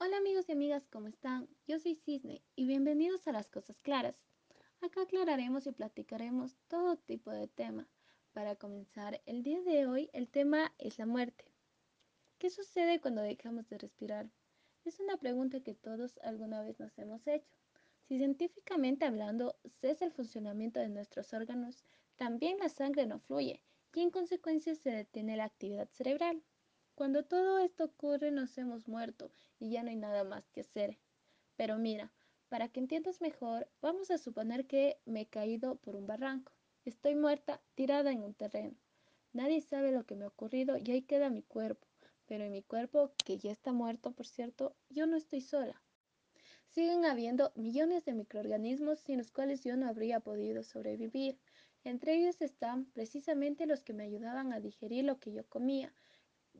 Hola amigos y amigas, ¿cómo están? Yo soy Cisne y bienvenidos a Las Cosas Claras. Acá aclararemos y platicaremos todo tipo de tema. Para comenzar, el día de hoy el tema es la muerte. ¿Qué sucede cuando dejamos de respirar? Es una pregunta que todos alguna vez nos hemos hecho. Si científicamente hablando cesa el funcionamiento de nuestros órganos, también la sangre no fluye y en consecuencia se detiene la actividad cerebral. Cuando todo esto ocurre nos hemos muerto y ya no hay nada más que hacer. Pero mira, para que entiendas mejor, vamos a suponer que me he caído por un barranco. Estoy muerta, tirada en un terreno. Nadie sabe lo que me ha ocurrido y ahí queda mi cuerpo. Pero en mi cuerpo, que ya está muerto, por cierto, yo no estoy sola. Siguen habiendo millones de microorganismos sin los cuales yo no habría podido sobrevivir. Entre ellos están precisamente los que me ayudaban a digerir lo que yo comía,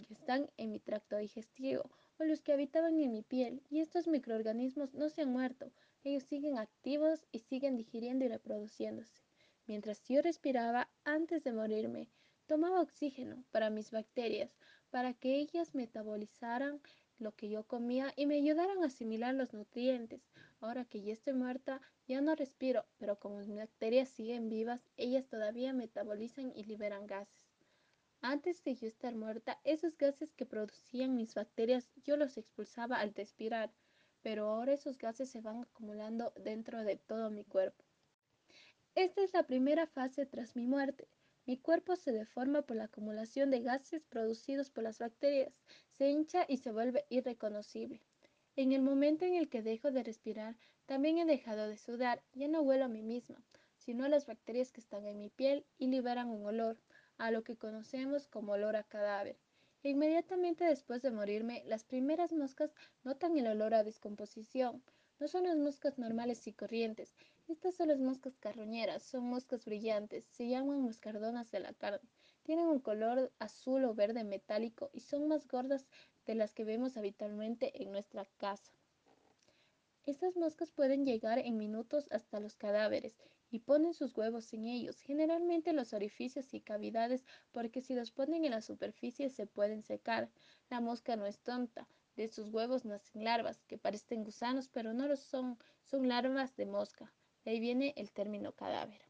que están en mi tracto digestivo o los que habitaban en mi piel y estos microorganismos no se han muerto, ellos siguen activos y siguen digiriendo y reproduciéndose. Mientras yo respiraba antes de morirme, tomaba oxígeno para mis bacterias, para que ellas metabolizaran lo que yo comía y me ayudaran a asimilar los nutrientes. Ahora que ya estoy muerta, ya no respiro, pero como mis bacterias siguen vivas, ellas todavía metabolizan y liberan gases. Antes de yo estar muerta, esos gases que producían mis bacterias yo los expulsaba al respirar, pero ahora esos gases se van acumulando dentro de todo mi cuerpo. Esta es la primera fase tras mi muerte. Mi cuerpo se deforma por la acumulación de gases producidos por las bacterias, se hincha y se vuelve irreconocible. En el momento en el que dejo de respirar, también he dejado de sudar, ya no huelo a mí misma, sino a las bacterias que están en mi piel y liberan un olor, a lo que conocemos como olor a cadáver. E inmediatamente después de morirme, las primeras moscas notan el olor a descomposición. No son las moscas normales y corrientes. Estas son las moscas carroñeras, son moscas brillantes, se llaman moscardonas de la carne. Tienen un color azul o verde metálico y son más gordas de las que vemos habitualmente en nuestra casa. Estas moscas pueden llegar en minutos hasta los cadáveres y ponen sus huevos en ellos, generalmente en los orificios y cavidades, porque si los ponen en la superficie se pueden secar. La mosca no es tonta, de sus huevos nacen larvas, que parecen gusanos, pero no lo son, son larvas de mosca. De ahí viene el término cadáver.